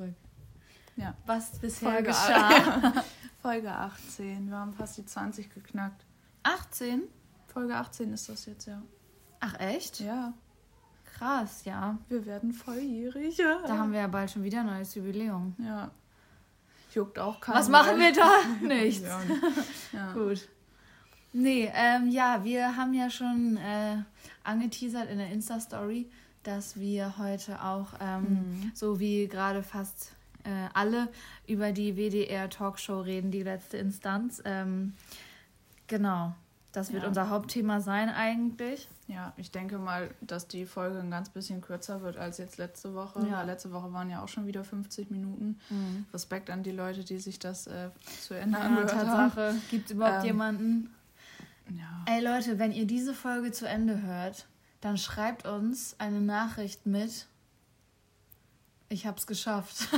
zurück. Ja. Was bisher Folge, geschah. Folge 18. Wir haben fast die 20 geknackt. 18? Folge 18 ist das jetzt, ja. Ach echt? Ja, Krass, ja. wir werden volljährig. Ja. Da haben wir ja bald schon wieder ein neues Jubiläum. Ja. Juckt auch keinen. Was machen wir da? Nichts. Ja. ja. Gut. Nee, ähm, ja, wir haben ja schon äh, angeteasert in der Insta-Story, dass wir heute auch, ähm, Mhm. so wie gerade fast äh, alle, über die WDR-Talkshow reden, die letzte Instanz. Ähm, genau, das wird Ja. unser Hauptthema sein eigentlich. ja, ich denke mal, dass die Folge ein ganz bisschen kürzer wird als jetzt letzte Woche. Ja. Letzte Woche waren ja auch schon wieder 50 Minuten. Respekt an die Leute, die sich das äh, zu Ende Ja, angehört haben. Tatsache. Gibt es überhaupt Ähm, jemanden? Ja. Ey Leute, wenn ihr diese Folge zu Ende hört, dann schreibt uns eine Nachricht mit Ich hab's geschafft.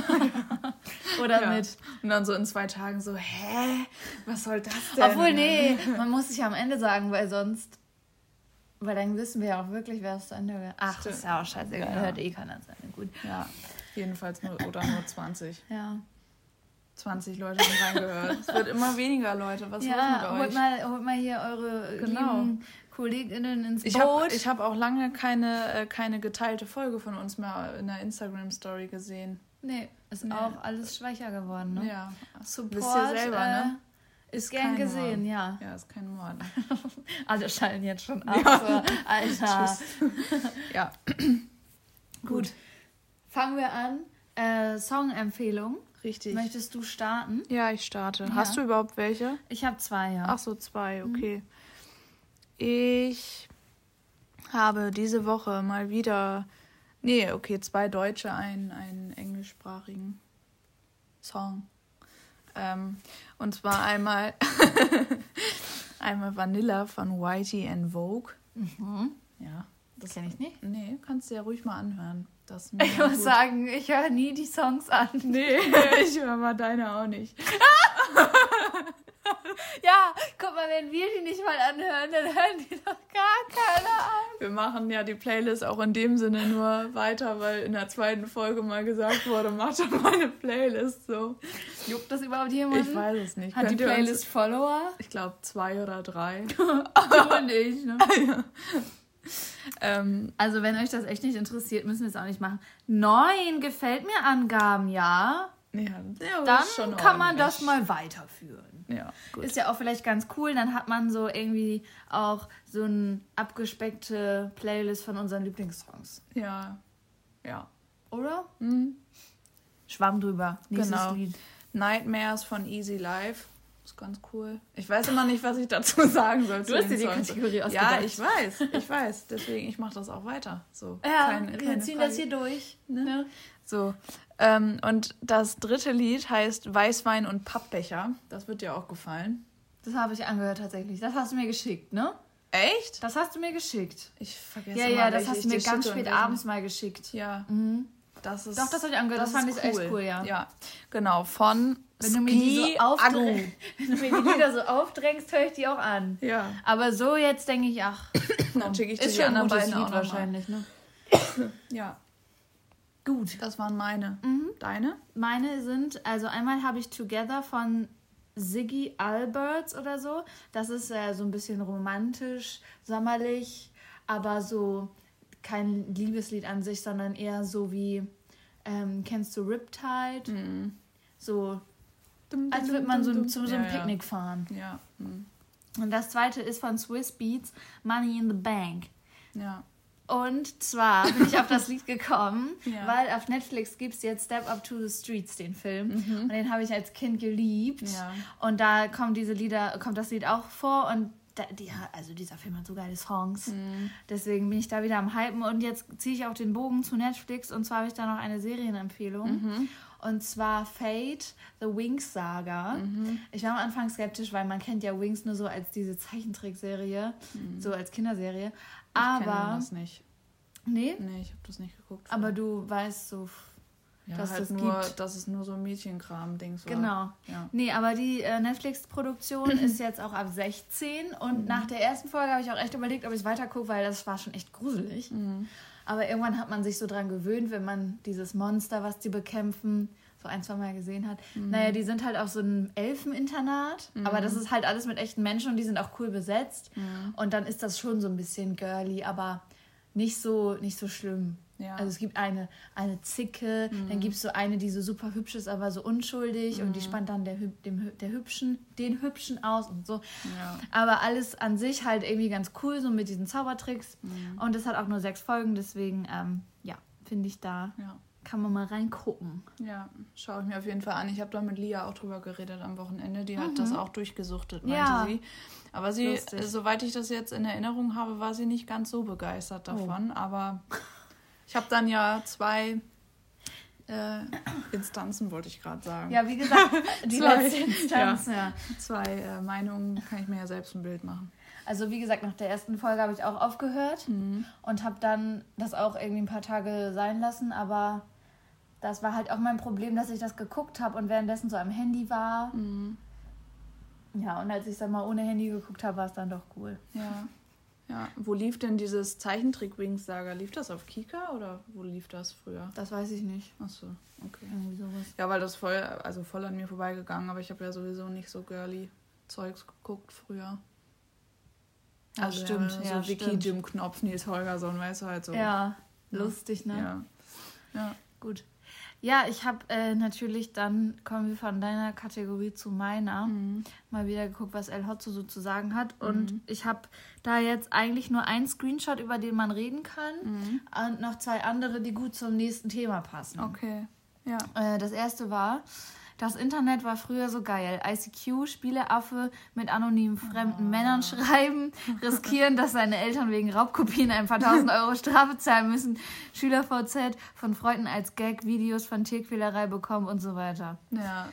Oder Ja. mit Und dann so in zwei Tagen so, hä? Was soll das denn? Obwohl, nee, man muss sich am Ende sagen, weil sonst. Weil dann wissen wir ja auch wirklich, wer es zu Ende. Ach, Stimmt. ist ja auch scheißegal. Ja. Hört eh keiner zu Ende. Gut. Ja, jedenfalls nur oder nur 20. Ja. 20 Leute haben reingehört. Es wird immer weniger Leute. Was Ja, mit holt euch? mal, holt mal hier eure Genau. lieben KollegInnen ins Ich Boot. habe ich hab auch lange keine, äh, keine geteilte Folge von uns mehr in der Instagram-Story gesehen. nee, ist Nee. auch alles schwächer geworden, ne? Ja. Support Wisst ihr selber, ne? äh, ist Ist gern gesehen, Mord. ja. Ja, ist kein Mord. Alle schalten jetzt schon ab. Ja. Alter. Ja, Gut. Fangen wir an. Äh, Song-Empfehlung. richtig. Möchtest du starten? Ja, ich starte. Ja. Hast du überhaupt welche? Ich habe zwei, ja. Ach so, zwei, okay. Ich habe diese Woche mal wieder, nee, okay, zwei deutsche, einen, einen englischsprachigen Song. Ähm, und zwar einmal, einmal Vanilla von Whitey and Vogue. Mhm. Ja, Das kenne ich nicht. nee, kannst du ja ruhig mal anhören. Das Ich muss gut. sagen, ich höre nie die Songs an. Nee, ich höre mal deine auch nicht. Ja, guck mal, wenn wir die nicht mal anhören, dann hören die doch gar keiner an. Wir machen ja die Playlist auch in dem Sinne nur weiter, weil in der zweiten Folge mal gesagt wurde, mach doch mal eine Playlist so. Juckt das überhaupt jemanden? Ich weiß es nicht. Hat die Könnt uns- Playlist Follower? ich glaube zwei oder drei. Und ich, ne? ähm, Also, wenn euch das echt nicht interessiert, müssen wir es auch nicht machen. Neun gefällt mir Angaben, ja. ja, ja, Dann kann man das mal weiterführen. Ja, gut. Ist ja auch vielleicht ganz cool, dann hat man so irgendwie auch so eine abgespeckte Playlist von unseren Lieblingssongs. Ja, ja. Oder? Hm. Schwamm drüber. Nächstes Genau. Lied. Nightmares von Easy Life. Ist ganz cool. Ich weiß immer nicht, was ich dazu sagen soll. Du hast dir die Songs. Kategorie Ja, ausgedacht. ich weiß, ich weiß. Deswegen, ich mache das auch weiter. So, Ja, keine- wir keine ziehen Frage. das hier durch. Ne? Ne? So. Ähm, und das dritte Lied heißt Weißwein und Pappbecher. Das wird dir auch gefallen. Das habe ich angehört tatsächlich. Das hast du mir geschickt, ne? Echt? Das hast du mir geschickt. Ich vergesse Ja, immer, ja, das hast du mir ganz spät abends mal geschickt. Ja, Mhm. das ist. Doch, das habe ich angehört. Das, fand ist ich echt cool, ja. Ja, genau. Von Wenn du mir die so aufdrängst, wenn du mir die Lieder so aufdrängst, höre ich die auch an. Ja, Aber so jetzt denke ich, ach, dann schicke ich dir die anderen beiden Lied auch mal. wahrscheinlich, ne? Ja, Gut. das waren meine. Mhm. Deine? Meine sind, also einmal habe ich Together von Ziggy Alberts oder so. Das ist äh, so ein bisschen romantisch, sommerlich, aber so kein Liebeslied an sich, sondern eher so wie, ähm, kennst du Riptide? Mhm. So, als würde man so, ein- zu so einem Ja, ja. Picknick fahren. Ja, mhm. Und das zweite ist von Swiss Beats, Money in the Bank. ja. Und zwar bin ich auf das Lied gekommen, Ja. weil auf Netflix gibt es jetzt Step Up to the Streets, den Film. Und den habe ich als Kind geliebt. Mhm. Ja. Und da kommen diese Lieder, kommt das Lied auch vor und da, die, also dieser Film hat so geile Songs. Mhm. Deswegen bin ich da wieder am Hypen und jetzt ziehe ich auch den Bogen zu Netflix und zwar habe ich da noch eine Serienempfehlung. Mhm. Und zwar Fate, The Wings Saga. Mhm. Ich war am Anfang skeptisch, weil man kennt ja Wings nur so als diese Zeichentrickserie, so als Kinderserie. Mhm. Ich Aber das nicht. nee, Nee, ich habe das nicht geguckt. aber du weißt so, Ja, dass halt das nur, gibt. dass es nur so Mädchenkram-Dings war. Genau. Ja. Nee, aber die äh, Netflix-Produktion ist jetzt auch ab 16 und nach der ersten Folge habe ich auch echt überlegt, ob ich es weitergucke, weil das war schon echt gruselig. Aber irgendwann hat man sich so dran gewöhnt, wenn man dieses Monster, was die bekämpfen, so ein, zwei Mal gesehen hat. Naja, die sind halt auf so einem Elfeninternat, aber das ist halt alles mit echten Menschen und die sind auch cool besetzt. Und dann ist das schon so ein bisschen girly, aber nicht so, nicht so schlimm. Ja. Also es gibt eine, eine Zicke, dann gibt es so eine, die so super hübsch ist, aber so unschuldig und die spannt dann der, dem, der Hübschen, den Hübschen aus und so. Ja. Aber alles an sich halt irgendwie ganz cool, so mit diesen Zaubertricks. Und es hat auch nur sechs Folgen, deswegen, ähm, ja, finde ich da, Ja. Kann man mal reingucken. Ja, schaue ich mir auf jeden Fall an. Ich habe da mit Lia auch drüber geredet am Wochenende. Die hat das auch durchgesuchtet, meinte Ja. sie. Aber sie, Lustig. soweit ich das jetzt in Erinnerung habe, war sie nicht ganz so begeistert davon. Aber ich habe dann ja zwei äh, Instanzen, wollte ich gerade sagen. Ja, wie gesagt, die Zwei. letzte Instanz, ja. Zwei äh, Meinungen kann ich mir ja selbst ein Bild machen. Also wie gesagt, nach der ersten Folge habe ich auch aufgehört und habe dann das auch irgendwie ein paar Tage sein lassen, aber das war halt auch mein Problem, dass ich das geguckt habe und währenddessen so am Handy war. Ja, und als ich dann mal ohne Handy geguckt habe, war es dann doch cool. Ja. Ja, wo lief denn dieses Zeichentrick-Wings-Saga? Lief das auf Kika oder wo lief das früher? Das weiß ich nicht. Achso, okay. Irgendwie sowas. Ja, weil das voll, also voll an mir vorbeigegangen, aber ich habe ja sowieso nicht so girly Zeugs geguckt früher. Ja, Also stimmt. Ja, so Ja, Vicky stimmt. Jim Knopf, Nils Holgersson, weißt du halt so. Ja, lustig, ne? Ja. ja. Gut. Ja, ich habe äh, natürlich dann, kommen wir von deiner Kategorie zu meiner, Mhm. mal wieder geguckt, was El Hotzo so zu sagen hat. Und ich habe da jetzt eigentlich nur einen Screenshot, über den man reden kann und noch zwei andere, die gut zum nächsten Thema passen. Okay. Ja. Äh, das erste war, das Internet war früher so geil. ICQ, Spieleaffe mit anonymen fremden Männern schreiben, riskieren, dass seine Eltern wegen Raubkopien ein paar tausend Euro Strafe zahlen müssen, SchülerVZ von Freunden als Gag Videos von Tierquälerei bekommen und so weiter. Ja.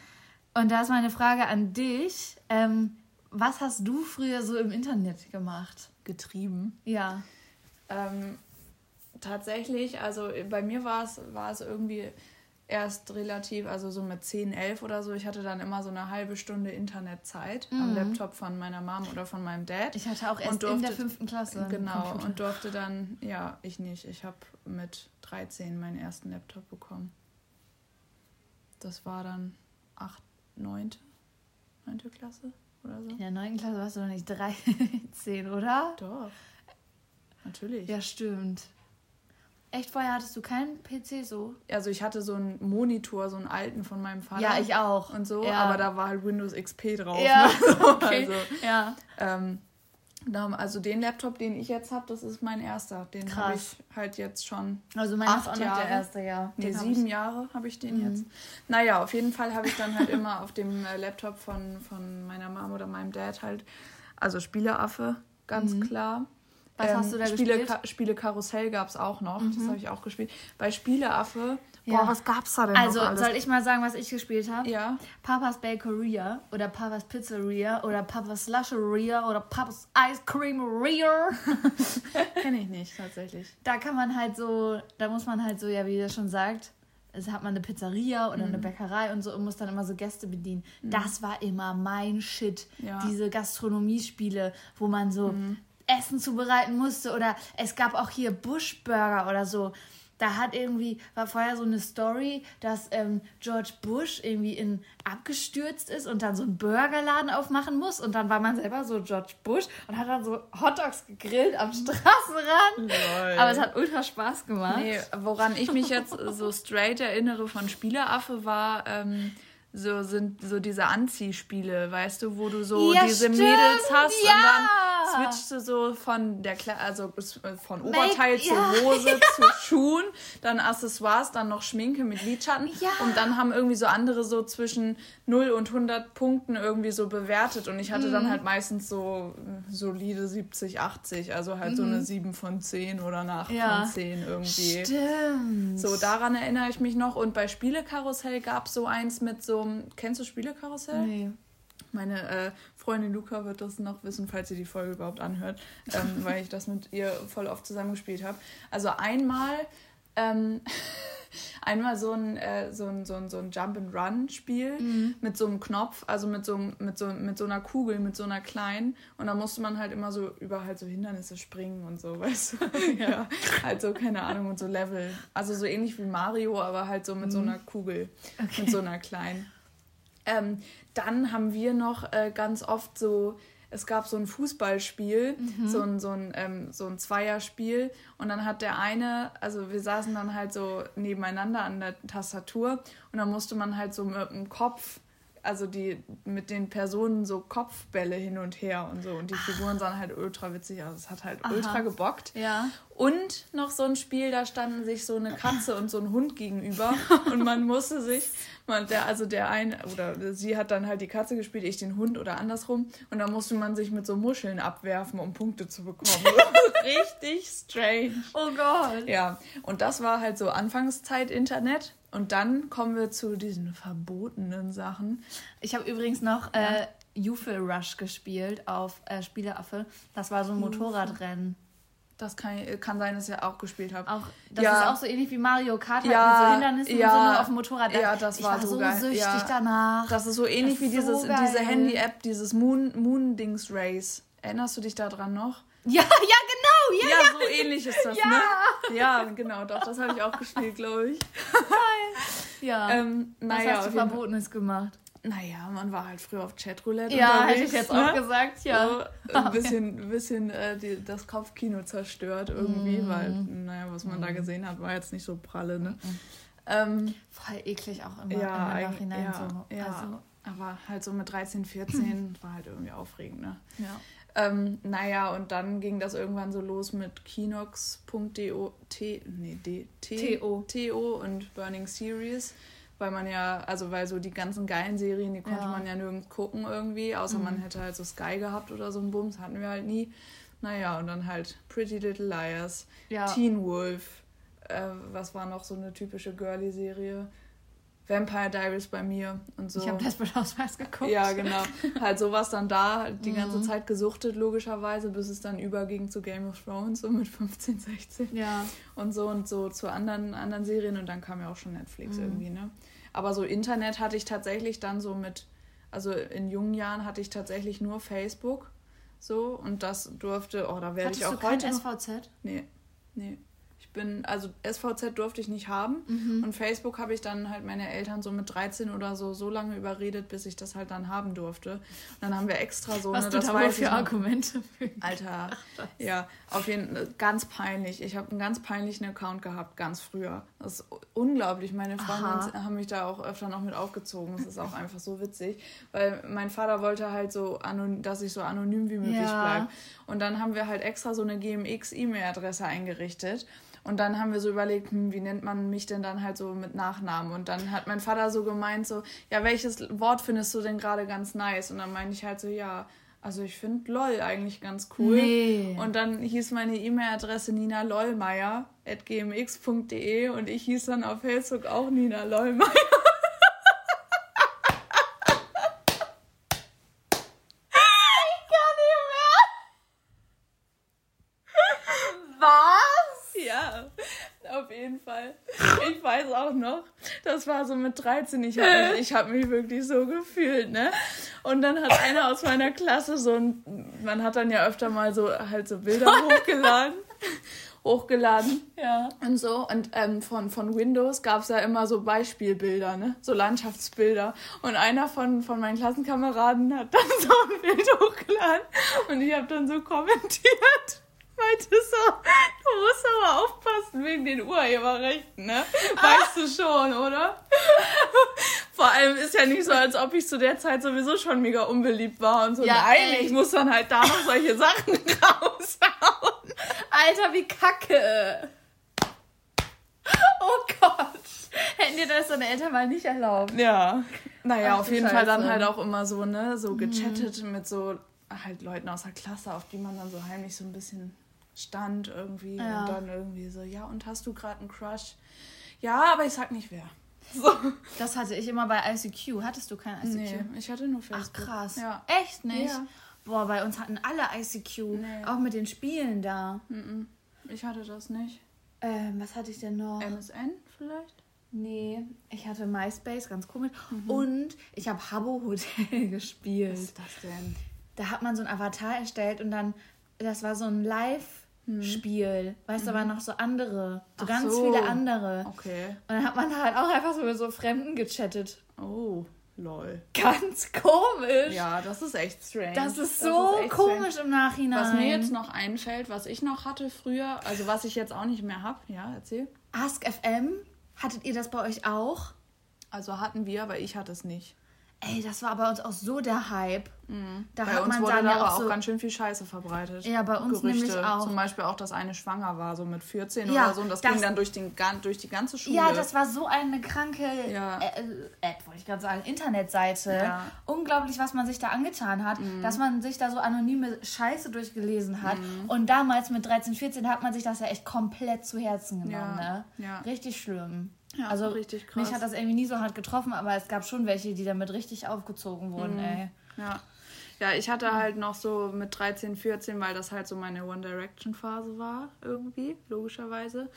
Und da ist meine Frage an dich. Ähm, was hast du früher so im Internet gemacht? Getrieben. Ja. Ähm, tatsächlich, also bei mir war es, war es irgendwie erst relativ, also so mit 10, 11 oder so. Ich hatte dann immer so eine halbe Stunde Internetzeit am Laptop von meiner Mom oder von meinem Dad. Ich hatte auch erst Und in der durfte- fünften Klasse. Genau, und durfte dann, ja, ich nicht. Ich habe mit 13 meinen ersten Laptop bekommen. Das war dann 8, 9, 9. Klasse oder so. In der neunten Klasse warst du noch nicht 13, oder? Doch, natürlich. Ja, stimmt. Echt, vorher hattest du keinen PC so? Also ich hatte so einen Monitor, so einen alten von meinem Vater. Ja, ich auch. Und so, Ja. aber da war halt Windows XP drauf. Ja, ne? So, okay. Also, Ja. ähm, also den Laptop, den ich jetzt habe, das ist mein erster. Den habe ich halt jetzt schon Also ist Acht auch noch Jahre. der erste, ja. Nee, sieben ich- Jahre habe ich den Mhm. jetzt. Naja, auf jeden Fall habe ich dann halt immer auf dem äh, Laptop von, von meiner Mom oder meinem Dad halt, also Spieleaffe, ganz klar. Mhm. Ähm, Was hast du da Spiele, gespielt? Mhm. Ka Spiele Karussell gab es auch noch, das habe ich auch gespielt. Bei Spieleaffe, Ja. boah, was gab's da denn Also, soll ich mal sagen, was ich gespielt habe? ja, Papa's Bakeria oder Papa's Pizzeria oder Papa's Slusheria oder Papa's Ice Creameria. kenne ich nicht tatsächlich. da kann man halt so, da muss man halt so, ja, wie das schon sagt, es hat man eine Pizzeria oder eine Bäckerei und so und muss dann immer so Gäste bedienen. Das war immer mein Shit. Ja. Diese Gastronomiespiele, wo man so Essen zubereiten musste oder es gab auch hier Bush-Burger oder so. Da hat irgendwie, war vorher so eine Story, dass ähm, George Bush irgendwie in abgestürzt ist und dann so einen Burgerladen aufmachen muss. Und dann war man selber so George Bush und hat dann so Hotdogs gegrillt am Straßenrand. Aber es hat ultra Spaß gemacht. Nee, woran ich mich jetzt so straight erinnere von Spieleaffe war, ähm, so sind so diese Anziehspiele, weißt du, wo du so Ja, diese stimmt, Mädels hast ja. und dann switchst du so von der Kle also äh, von Oberteil Make- zu ja, Hose zu Schuhen, dann Accessoires, dann noch Schminke mit Lidschatten und dann haben irgendwie so andere so zwischen 0 und 100 Punkten irgendwie so bewertet und ich hatte Mhm. dann halt meistens so äh, solide 70, 80, also halt so eine 7 von 10 oder eine 8 Mhm. Ja. von 10 irgendwie. Stimmt. So, daran erinnere ich mich noch. Und bei Spielekarussell gab es so eins mit so einem. Kennst du Spielekarussell? Nee. Meine äh, Freundin Luca wird das noch wissen, falls sie die Folge überhaupt anhört, ähm, weil ich das mit ihr voll oft zusammengespielt habe. Also einmal ähm, einmal so ein, äh, so ein, so ein, so ein Jump-and-Run-Spiel Mhm. mit so einem Knopf, also mit so, mit, so, mit so einer Kugel, mit so einer kleinen. Und da musste man halt immer so über halt so Hindernisse springen und so, weißt du? ja. Halt so, keine Ahnung, und so Level. Also so ähnlich wie Mario, aber halt so mit so einer Kugel, Mhm. Okay. mit so einer kleinen. Ähm, dann haben wir noch äh, ganz oft so, es gab so ein Fußballspiel, Mhm. so ein, so, ein, ähm, so ein Zweierspiel. Und dann hat der eine, also wir saßen dann halt so nebeneinander an der Tastatur und dann musste man halt so mit dem Kopf, also die mit den Personen so Kopfbälle hin und her und so. Und die Figuren sahen halt ultra witzig aus. Es hat halt Aha. ultra gebockt. Ja. Und noch so ein Spiel, da standen sich so eine Katze und so ein Hund gegenüber und man musste sich, man, der, also der eine, oder sie hat dann halt die Katze gespielt, ich den Hund oder andersrum und da musste man sich mit so Muscheln abwerfen, um Punkte zu bekommen. Richtig strange. Oh Gott. Ja, und das war halt so Anfangszeit Internet und dann kommen wir zu diesen verbotenen Sachen. Ich habe übrigens noch äh, Youthful Rush gespielt auf äh, Spieleaffe. Das war so ein Motorradrennen. Das kann, kann sein, dass ich auch gespielt habe. Auch, das Ja. ist auch so ähnlich wie Mario Kart halt Ja, mit so Hindernissen ja. und so nur auf dem Motorrad. Ja, das ich war war so geil. süchtig Ja. danach. Das ist so ähnlich wie ist so dieses, diese Handy-App, dieses Moon, Moon-Dings Race. Erinnerst du dich daran noch? ja, ja. Ja, Ja, ja. so ähnlich ist das, Ja. ne? Ja, genau, doch, das habe ich auch gespielt, glaube ich. ja. Ähm, Was naja, hast du Verbotenes gemacht? naja, man war halt früher auf Chatroulette Ja, hätte ich jetzt ne? auch gesagt, ja. So, ein bisschen, bisschen äh, die, das Kopfkino zerstört irgendwie, Mhm. weil, naja, was man da gesehen hat, war jetzt nicht so pralle, ne? Ähm, Voll eklig auch immer ja, im Nachhinein ja, so. ja. Also, aber halt so mit 13, 14 war halt irgendwie aufregend, ne? ja. Ähm, naja, und dann ging das irgendwann so los mit Kinox.do, T, nee, D, T, TO. TO und Burning Series, weil man ja, also weil so die ganzen geilen Serien, die konnte Ja. man ja nirgends gucken irgendwie, außer man Mhm. hätte halt so Sky gehabt oder so ein Bums, hatten wir halt nie. Naja, und dann halt Pretty Little Liars, Ja. Teen Wolf, äh, was war noch so eine typische Girly-Serie? Vampire Diaries bei mir und so. Ich habe Desperate geguckt. Ja, genau. Halt sowas dann da, halt die ganze Mhm. Zeit gesuchtet, logischerweise, bis es dann überging zu Game of Thrones, so mit 15, 16 Ja. und so und so zu anderen, anderen Serien und dann kam ja auch schon Netflix Mhm. irgendwie, ne? Aber so Internet hatte ich tatsächlich dann so mit, also in jungen Jahren hatte ich tatsächlich nur Facebook, so und das durfte, oh, da werde ich auch heute noch, SVZ? nee, nee. Bin, also SVZ durfte ich nicht haben. Mhm. Und Facebook habe ich dann halt meine Eltern so mit 13 oder so so lange überredet, bis ich das halt dann haben durfte. Und dann haben wir extra so Was ne, du das da wohl weiß ich für. Argumente für? Alter, ja, auf jeden Fall ganz peinlich. Ich habe einen ganz peinlichen Account gehabt, ganz früher. Das ist unglaublich. Meine Freunde haben mich da auch öfter noch mit aufgezogen. Das ist auch einfach so witzig, weil mein Vater wollte halt so, dass ich so anonym wie möglich Ja. bleibe. Und dann haben wir halt extra so eine GMX-E-Mail-Adresse eingerichtet. Und dann haben wir so überlegt, hm, wie nennt man mich denn dann halt so mit Nachnamen? Und dann hat mein Vater so gemeint, so, ja, welches Wort findest du denn gerade ganz nice? Und dann meine ich halt so, ja, also ich finde LOL eigentlich ganz cool. Nee. Und dann hieß meine E-Mail-Adresse Nina Lollmeier at gmx.de und ich hieß dann auf Facebook auch Nina Lollmeier. Was? Ja, auf jeden Fall. Ich weiß auch noch, das war so mit 13, ich habe mich, ich hab mich wirklich so gefühlt, ne? Und dann hat einer aus meiner Klasse so ein, man hat dann ja öfter mal so halt so Bilder hochgeladen, hochgeladen Ja. und so. Und ähm, von, von Windows gab es ja immer so Beispielbilder, ne? So Landschaftsbilder. Und einer von, von meinen Klassenkameraden hat dann so ein Bild hochgeladen und ich habe dann so kommentiert. Meinte so, du musst aber aufpassen wegen den Urheberrechten, ne? Weißt du schon, oder? Vor allem ist ja nicht so, als ob ich zu der Zeit sowieso schon mega unbeliebt war und so. Ja, Nein, ich muss dann halt da noch solche Sachen raushauen. Alter, wie kacke. Oh Gott. Hätten dir das deine Eltern mal nicht erlaubt. Ja. Naja, Ach auf jeden Fall dann Scheiße. halt auch immer so, ne, so gechattet mit so halt Leuten aus der Klasse, auf die man dann so heimlich so ein bisschen stand irgendwie. Ja. Und dann irgendwie so, ja, und hast du gerade einen Crush? Ja, aber ich sag nicht wer. So. Das hatte ich immer bei ICQ. Hattest du kein ICQ? Nee, ich hatte nur Ach Facebook. krass. Ja. Echt nicht? Ja. Boah, bei uns hatten alle ICQ. Nee. Auch mit den Spielen da. Mhm. Ich hatte das nicht. Ähm, was hatte ich denn noch? MSN vielleicht? Nee, ich hatte MySpace, ganz komisch. Und ich habe Habbo Hotel gespielt. Was ist das denn? Da hat man so ein Avatar erstellt und dann, das war so ein Live-Spiel. Weißt du, aber noch so andere. So Ach ganz so. viele andere. Okay. Und dann hat man halt auch einfach so mit so Fremden gechattet. Oh, lol. Ganz komisch. Ja, das ist echt strange. Das ist so echt komisch strange. im Nachhinein. Was mir jetzt noch einfällt, was ich noch hatte früher, also was ich jetzt auch nicht mehr habe, ja, erzähl. Ask FM, hattet ihr das bei euch auch? Also hatten wir, aber ich hatte es nicht. Ey, das war bei uns auch so der Hype. Da Bei hat uns man wurde dann da ja aber auch auch so, ganz schön viel Scheiße verbreitet. Ja, bei uns nämlich auch. Zum Beispiel auch, dass eine schwanger war, so mit 14 Ja, oder so. Und das, das- ging dann durch, den, durch die ganze Schule. Ja, das war so eine kranke Ja. äh, äh, App, wollte ich gerade sagen, Internetseite. Ja. Mhm. Unglaublich, was man sich da angetan hat, dass man sich da so anonyme Scheiße durchgelesen hat. Mhm. Und damals mit 13, 14 hat man sich das ja echt komplett zu Herzen genommen. Ne? ja. Richtig schlimm. Ja, also richtig krass. mich hat das irgendwie nie so hart getroffen, aber es gab schon welche, die damit richtig aufgezogen wurden, Mhm. ey. Ja. Ja, ich hatte halt noch so mit 13, 14, weil das halt so meine One Direction Phase war, irgendwie, logischerweise.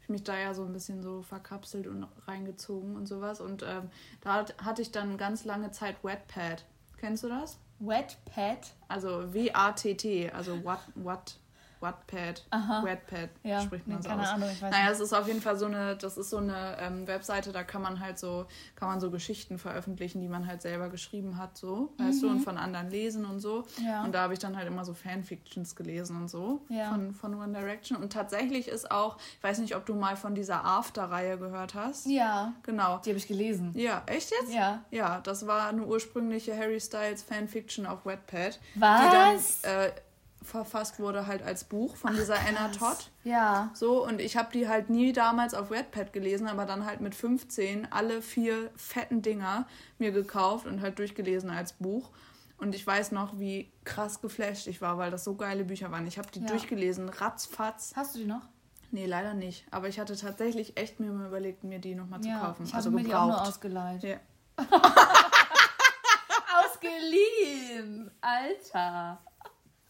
Ich mich da ja so ein bisschen so verkapselt und reingezogen und sowas. Und ähm, da hat, hatte ich dann ganz lange Zeit Wetpad. Kennst du das? Wetpad? Also W-A-T-T, also What, What, Wattpad, Aha. Wetpad Ja, spricht man nee, so keine aus. Ahnung, ich weiß naja, es ist auf jeden Fall so eine, das ist so eine ähm, Webseite, da kann man halt so, kann man so Geschichten veröffentlichen, die man halt selber geschrieben hat, so, weißt du, und von anderen lesen und so. Mhm. Ja. Und da habe ich dann halt immer so Fanfictions gelesen und so Ja. von, von One Direction. Und tatsächlich ist auch, ich weiß nicht, ob du mal von dieser After-Reihe gehört hast. Ja, Genau. die habe ich gelesen. Ja, echt jetzt? Ja. Ja, das war eine ursprüngliche Harry Styles Fanfiction auf Wattpad. Was? Die dann äh, verfasst wurde halt als Buch von dieser Anna Todd. Ja. So, und ich habe die halt nie damals auf Wattpad gelesen, aber dann halt mit 15 alle vier fetten Dinger mir gekauft und halt durchgelesen als Buch. Und ich weiß noch, wie krass geflasht ich war, weil das so geile Bücher waren. Ich habe die Ja. durchgelesen, ratzfatz. Hast du die noch? Nee, leider nicht. Aber ich hatte tatsächlich echt mir mal überlegt, mir die nochmal zu kaufen. Ich also habe mir die auch nur gebraucht. ausgeleiht. Ja. Ausgeliehen! Alter!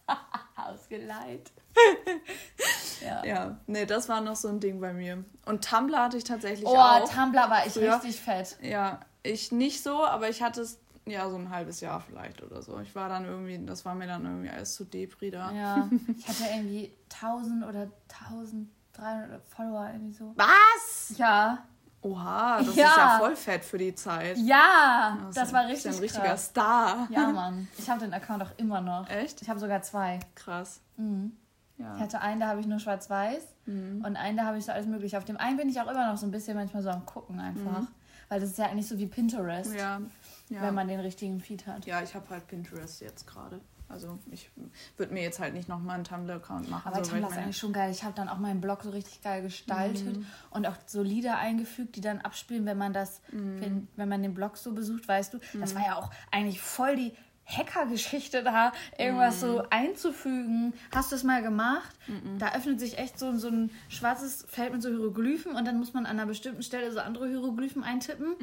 Ausgeleiht. ja. Ja, nee, das war noch so ein Ding bei mir. Und Tumblr hatte ich tatsächlich Oh, auch. Tumblr war ich Früher. richtig fett. Ja, ich nicht so, aber ich hatte es ja so ein halbes Jahr vielleicht oder so. Ich war dann irgendwie, das war mir dann irgendwie alles zu Depri da. Ja. Ich hatte irgendwie 1000 oder 1300 Follower, irgendwie so. Was? Ja. Oha, das Ja. ist ja voll fett für die Zeit. Ja! ist Das war ist richtig ja ein richtiger krass. Star. Ja, Mann. Ich habe den Account auch immer noch. Echt? Ich habe sogar zwei. Krass. Mhm. Ja. Ich hatte einen, da habe ich nur schwarz-weiß und einen, da habe ich so alles mögliche. Auf dem einen bin ich auch immer noch so ein bisschen manchmal so am Gucken einfach. Weil das ist ja eigentlich so wie Pinterest, Ja. Ja. wenn man den richtigen Feed hat. ja, ich habe halt Pinterest jetzt gerade. Also ich würde mir jetzt halt nicht nochmal einen Tumblr-Account machen. Aber so, Tumblr ich ist eigentlich schon geil. Ich habe dann auch meinen Blog so richtig geil gestaltet und auch so Lieder eingefügt, die dann abspielen, wenn man das, wenn, wenn man den Blog so besucht, weißt du. Das war ja auch eigentlich voll die Hacker-Geschichte da, irgendwas so einzufügen. Hast du es mal gemacht? Da öffnet sich echt so, so ein schwarzes Feld mit so Hieroglyphen und dann muss man an einer bestimmten Stelle so andere Hieroglyphen eintippen.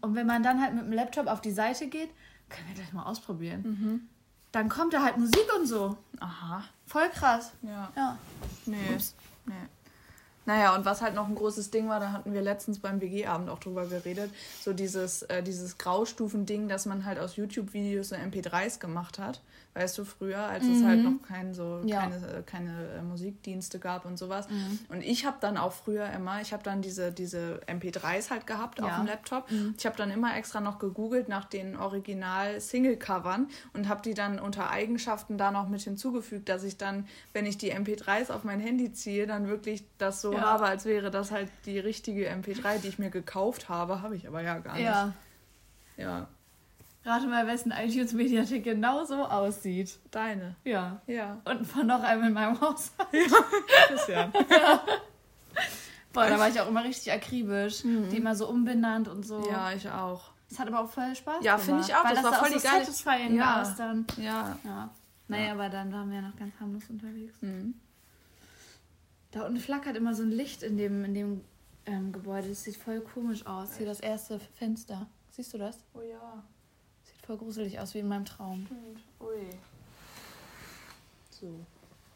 Und wenn man dann halt mit dem Laptop auf die Seite geht, können wir gleich mal ausprobieren. Dann kommt da halt Musik und so. Aha. Voll krass. Ja. Ja. Nee. nee. Naja, und was halt noch ein großes Ding war, da hatten wir letztens beim WG-Abend auch drüber geredet, so dieses, äh, dieses Graustufen-Ding, dass man halt aus YouTube-Videos so MP3s gemacht hat. Weißt du, früher, als es halt noch kein, so, Ja. keine, äh, keine äh, Musikdienste gab und sowas. Und ich habe dann auch früher immer, ich habe dann diese, diese MP3s halt gehabt auf Ja. dem Laptop. Ich habe dann immer extra noch gegoogelt nach den Original-Single-Covern und habe die dann unter Eigenschaften da noch mit hinzugefügt, dass ich dann, wenn ich die MP3s auf mein Handy ziehe, dann wirklich das so Ja. habe, als wäre das halt die richtige MP3, die ich mir gekauft habe, habe ich aber ja gar nicht. Ja. Ja, Rate mal, wessen iTunes-Mediathek genau so aussieht. deine. Ja. Ja, Und von noch einem in meinem Haus. Christian. Boah, da war ich auch immer richtig akribisch. Die immer so umbenannt und so. ja, ich auch. Das hat aber auch voll Spaß Ja, gemacht. finde ich auch. Weil Das das, war war voll so die geile- satisfying Ja. aus dann. Ja. Ja. Naja, aber dann waren wir ja noch ganz harmlos unterwegs. Mhm. Da unten flackert immer so ein Licht in dem, in dem ähm, Gebäude. Das sieht voll komisch aus. Hier das erste Fenster. Siehst du das? Oh ja. Voll gruselig aus, wie in meinem Traum. Stimmt. Ui. So.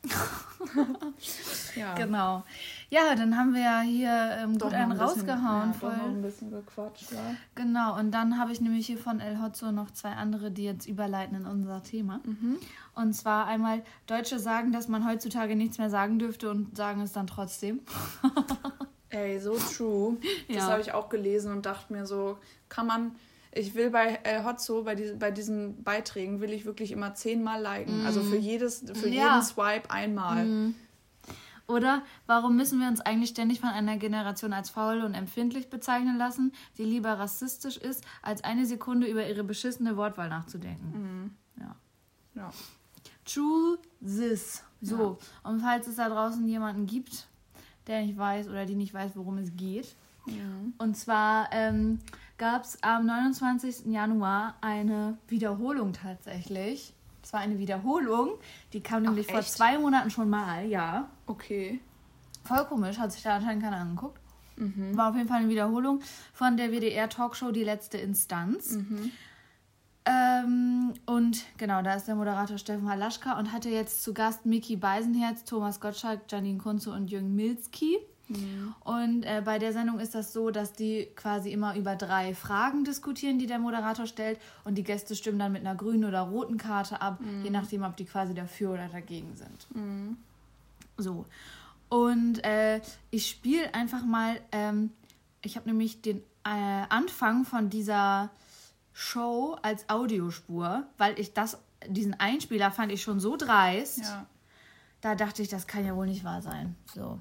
ja. Genau. Ja, dann haben wir ja hier ähm, gut einen ein rausgehauen. Bisschen, ja, voll. ein bisschen gequatscht, ja. Genau, und dann habe ich nämlich hier von El Hotzo noch zwei andere, die jetzt überleiten in unser Thema. Mhm. Und zwar einmal, Deutsche sagen, dass man heutzutage nichts mehr sagen dürfte und sagen es dann trotzdem. Ey, so true. Das ja. habe ich auch gelesen und dachte mir so, kann man ich will bei El Hotzo, bei, die, bei diesen Beiträgen, will ich wirklich immer zehnmal liken. Mm. Also für, jedes, für ja. jeden Swipe einmal. Mm. Oder warum müssen wir uns eigentlich ständig von einer Generation als faul und empfindlich bezeichnen lassen, die lieber rassistisch ist, als eine Sekunde über ihre beschissene Wortwahl nachzudenken? Mm. Ja. ja. True this. So. Ja. Und falls es da draußen jemanden gibt, der nicht weiß oder die nicht weiß, worum es geht. Ja. Und zwar ähm, gab es am 29. Januar eine Wiederholung tatsächlich. Es war eine Wiederholung, die kam nämlich Ach, vor zwei Monaten schon mal, ja. Okay. Voll komisch, hat sich da anscheinend keiner angeguckt. Mhm. War auf jeden Fall eine Wiederholung von der WDR-Talkshow Die letzte Instanz. Mhm. Ähm, und genau, da ist der Moderator Steffen Halaschka und hatte jetzt zu Gast Miki Beisenherz, Thomas Gottschalk, Janine Kunze und Jürgen Milski. Mhm. Und äh, bei der Sendung ist das so, dass die quasi immer über drei Fragen diskutieren, die der Moderator stellt. Und die Gäste stimmen dann mit einer grünen oder roten Karte ab, mhm. je nachdem, ob die quasi dafür oder dagegen sind. Mhm. So. Und äh, ich spiele einfach mal, ähm, ich habe nämlich den äh, Anfang von dieser Show als Audiospur, weil ich das, diesen Einspieler fand ich schon so dreist. Ja. Da dachte ich, das kann ja wohl nicht wahr sein. So.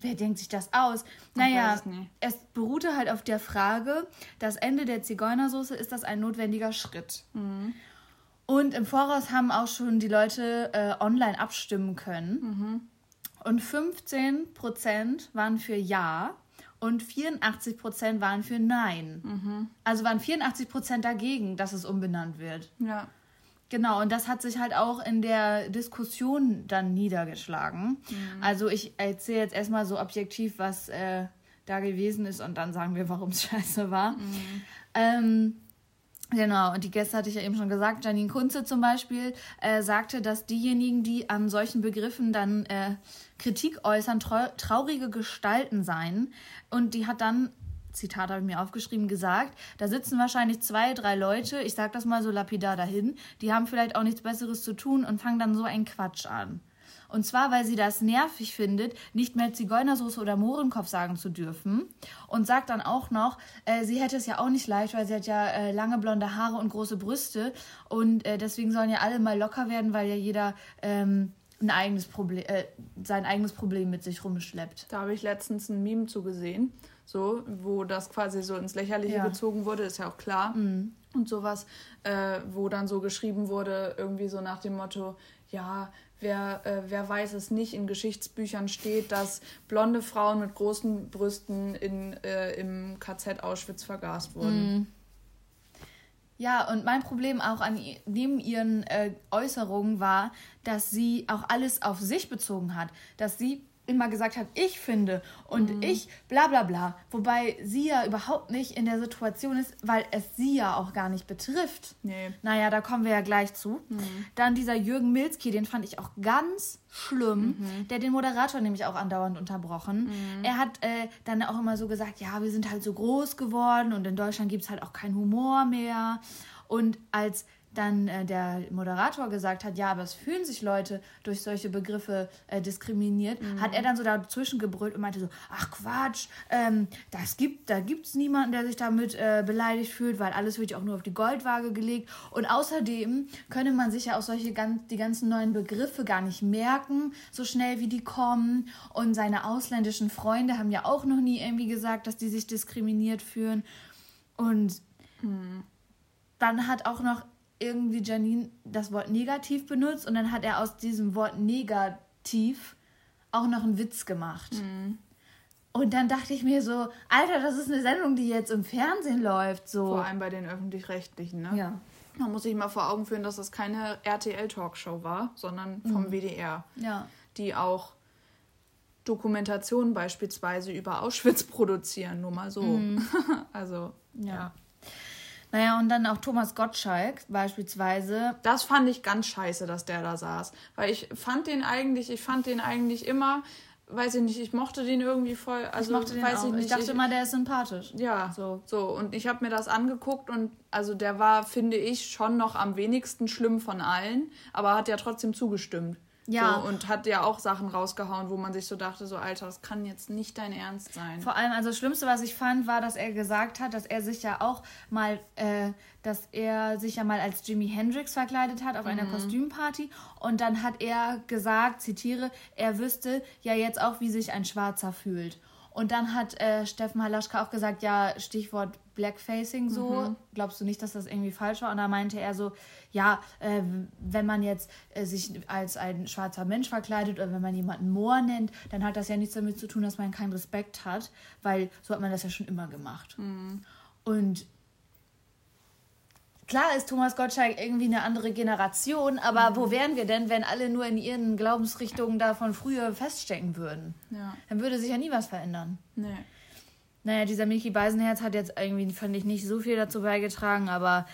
Wer denkt sich das aus? Naja, es beruhte halt auf der Frage, das Ende der Zigeunersoße, ist das ein notwendiger Schritt? Mhm. Und im Voraus haben auch schon die Leute äh, online abstimmen können. Mhm. Und 15% waren für Ja und 84% waren für Nein. Mhm. Also waren 84% dagegen, dass es umbenannt wird. Ja. Genau, und das hat sich halt auch in der Diskussion dann niedergeschlagen. Mhm. Also ich erzähle jetzt erstmal so objektiv, was äh, da gewesen ist und dann sagen wir, warum es scheiße war. Mhm. Ähm, Genau, und die Gäste hatte ich ja eben schon gesagt. Janine Kunze zum Beispiel äh, sagte, dass diejenigen, die an solchen Begriffen dann äh, Kritik äußern, traurige Gestalten seien. Und die hat dann, Zitat habe ich mir aufgeschrieben, gesagt, da sitzen wahrscheinlich zwei, drei Leute, ich sage das mal so lapidar dahin, die haben vielleicht auch nichts Besseres zu tun und fangen dann so einen Quatsch an. Und zwar, weil sie das nervig findet, nicht mehr Zigeunersoße oder Mohrenkopf sagen zu dürfen. Und sagt dann auch noch, äh, sie hätte es ja auch nicht leicht, weil sie hat ja äh, lange blonde Haare und große Brüste. Und äh, deswegen sollen ja alle mal locker werden, weil ja jeder ähm, ein eigenes Problem, äh, sein eigenes Problem mit sich rumschleppt. Da habe ich letztens ein Meme zugesehen, so, wo das quasi so ins Lächerliche ja. gezogen wurde, ist ja auch klar. Mhm. Und sowas, äh, wo dann so geschrieben wurde, irgendwie so nach dem Motto, ja, Wer, äh, wer weiß es nicht, in Geschichtsbüchern steht, dass blonde Frauen mit großen Brüsten in, äh, im KZ Auschwitz vergast wurden. Mm. Ja, und mein Problem auch an neben ihren äh, Äußerungen war, dass sie auch alles auf sich bezogen hat. Dass sie immer gesagt hat, ich finde und mhm. ich bla bla bla. Wobei sie ja überhaupt nicht in der Situation ist, weil es sie ja auch gar nicht betrifft. Nee. Naja, da kommen wir ja gleich zu. Mhm. Dann dieser Jürgen Milski, den fand ich auch ganz schlimm. Mhm. Der den Moderator nämlich auch andauernd unterbrochen. Mhm. Er hat äh, dann auch immer so gesagt, ja, wir sind halt so groß geworden und in Deutschland gibt es halt auch keinen Humor mehr. Und als dann äh, der Moderator gesagt hat, ja, aber es fühlen sich Leute durch solche Begriffe äh, diskriminiert, mhm. hat er dann so dazwischen gebrüllt und meinte so, ach Quatsch, ähm, das gibt, da gibt es niemanden, der sich damit äh, beleidigt fühlt, weil alles wird ja auch nur auf die Goldwaage gelegt. Und außerdem könne man sich ja auch solche ganz, die ganzen neuen Begriffe gar nicht merken, so schnell wie die kommen. Und seine ausländischen Freunde haben ja auch noch nie irgendwie gesagt, dass die sich diskriminiert fühlen. Und hm. dann hat auch noch irgendwie Janine das Wort negativ benutzt und dann hat er aus diesem Wort negativ auch noch einen Witz gemacht. Mhm. Und dann dachte ich mir so, Alter, das ist eine Sendung, die jetzt im Fernsehen läuft. So. Vor allem bei den öffentlich-rechtlichen, ne? Ja. Man muss sich mal vor Augen führen, dass das keine RTL-Talkshow war, sondern vom mhm. WDR. Ja. Die auch Dokumentationen beispielsweise über Auschwitz produzieren, nur mal so. Mhm. also, ja. ja. Naja, und dann auch Thomas Gottschalk beispielsweise. Das fand ich ganz scheiße, dass der da saß. Weil ich fand den eigentlich, ich fand den eigentlich immer, weiß ich nicht, ich mochte den irgendwie voll. Also, ich mochte den weiß auch. Ich, nicht, ich dachte ich, immer, der ist sympathisch. Ja, so. so. Und ich habe mir das angeguckt und also der war, finde ich, schon noch am wenigsten schlimm von allen, aber hat ja trotzdem zugestimmt. Ja. So, und hat ja auch Sachen rausgehauen, wo man sich so dachte, so Alter, das kann jetzt nicht dein Ernst sein. Vor allem, also das Schlimmste, was ich fand, war, dass er gesagt hat, dass er sich ja auch mal, äh, dass er sich ja mal als Jimi Hendrix verkleidet hat auf mhm. einer Kostümparty. Und dann hat er gesagt, zitiere, er wüsste ja jetzt auch, wie sich ein Schwarzer fühlt. Und dann hat äh, Steffen Halaschka auch gesagt, ja, Stichwort Blackfacing so. Mhm. Glaubst du nicht, dass das irgendwie falsch war? Und da meinte er so, ja, äh, wenn man jetzt äh, sich als ein schwarzer Mensch verkleidet oder wenn man jemanden Moor nennt, dann hat das ja nichts damit zu tun, dass man keinen Respekt hat, weil so hat man das ja schon immer gemacht. Mhm. Und Klar ist Thomas Gottschalk irgendwie eine andere Generation, aber mhm. wo wären wir denn, wenn alle nur in ihren Glaubensrichtungen da von früher feststecken würden? Ja. Dann würde sich ja nie was verändern. Nee. Naja, dieser Mickey Beisenherz hat jetzt irgendwie, fand ich, nicht so viel dazu beigetragen, aber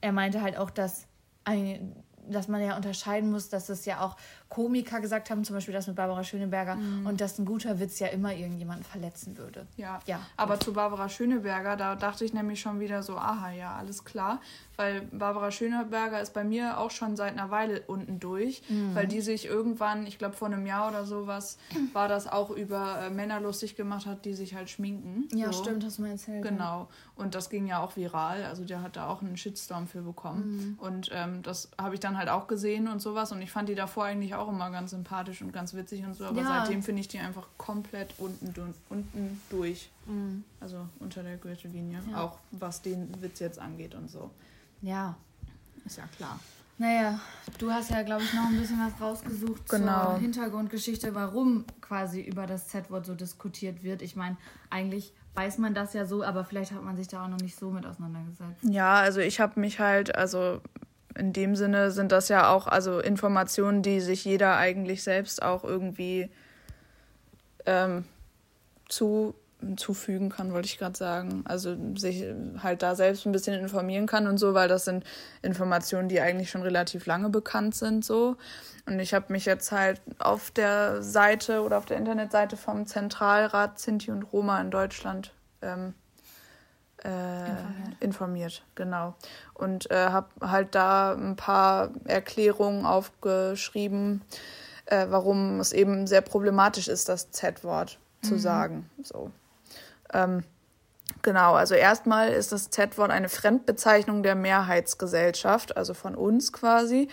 er meinte halt auch, dass, ein, dass man ja unterscheiden muss, dass es ja auch Komiker gesagt haben, zum Beispiel das mit Barbara Schöneberger, mhm. und dass ein guter Witz ja immer irgendjemanden verletzen würde. Ja. ja. Aber zu Barbara Schöneberger, da dachte ich nämlich schon wieder so, aha, ja, alles klar. Weil Barbara Schöneberger ist bei mir auch schon seit einer Weile unten durch, mhm. weil die sich irgendwann, ich glaube vor einem Jahr oder sowas, war das auch über äh, Männer lustig gemacht hat, die sich halt schminken. Ja, so. stimmt, hast du mir erzählt. Genau. Und das ging ja auch viral. Also der hat da auch einen Shitstorm für bekommen. Mhm. Und ähm, das habe ich dann halt auch gesehen und sowas. Und ich fand die davor eigentlich auch auch immer ganz sympathisch und ganz witzig und so, aber ja. seitdem finde ich die einfach komplett unten, unten durch. Mhm. Also unter der Gürtellinie. Ja. Auch was den Witz jetzt angeht und so. Ja. Ist ja klar. Naja, du hast ja, glaube ich, noch ein bisschen was rausgesucht genau. zur Hintergrundgeschichte, warum quasi über das Z-Wort so diskutiert wird. Ich meine, eigentlich weiß man das ja so, aber vielleicht hat man sich da auch noch nicht so mit auseinandergesetzt. Ja, also ich habe mich halt, also in dem Sinne sind das ja auch also Informationen, die sich jeder eigentlich selbst auch irgendwie ähm, zu, zufügen kann, wollte ich gerade sagen. Also sich halt da selbst ein bisschen informieren kann und so, weil das sind Informationen, die eigentlich schon relativ lange bekannt sind so. Und ich habe mich jetzt halt auf der Seite oder auf der Internetseite vom Zentralrat Sinti und Roma in Deutschland ähm, äh, informiert. informiert. genau. Und äh, habe halt da ein paar Erklärungen aufgeschrieben, äh, warum es eben sehr problematisch ist, das Z-Wort zu mhm. sagen. So. Ähm, genau, also erstmal ist das Z-Wort eine Fremdbezeichnung der Mehrheitsgesellschaft, also von uns quasi,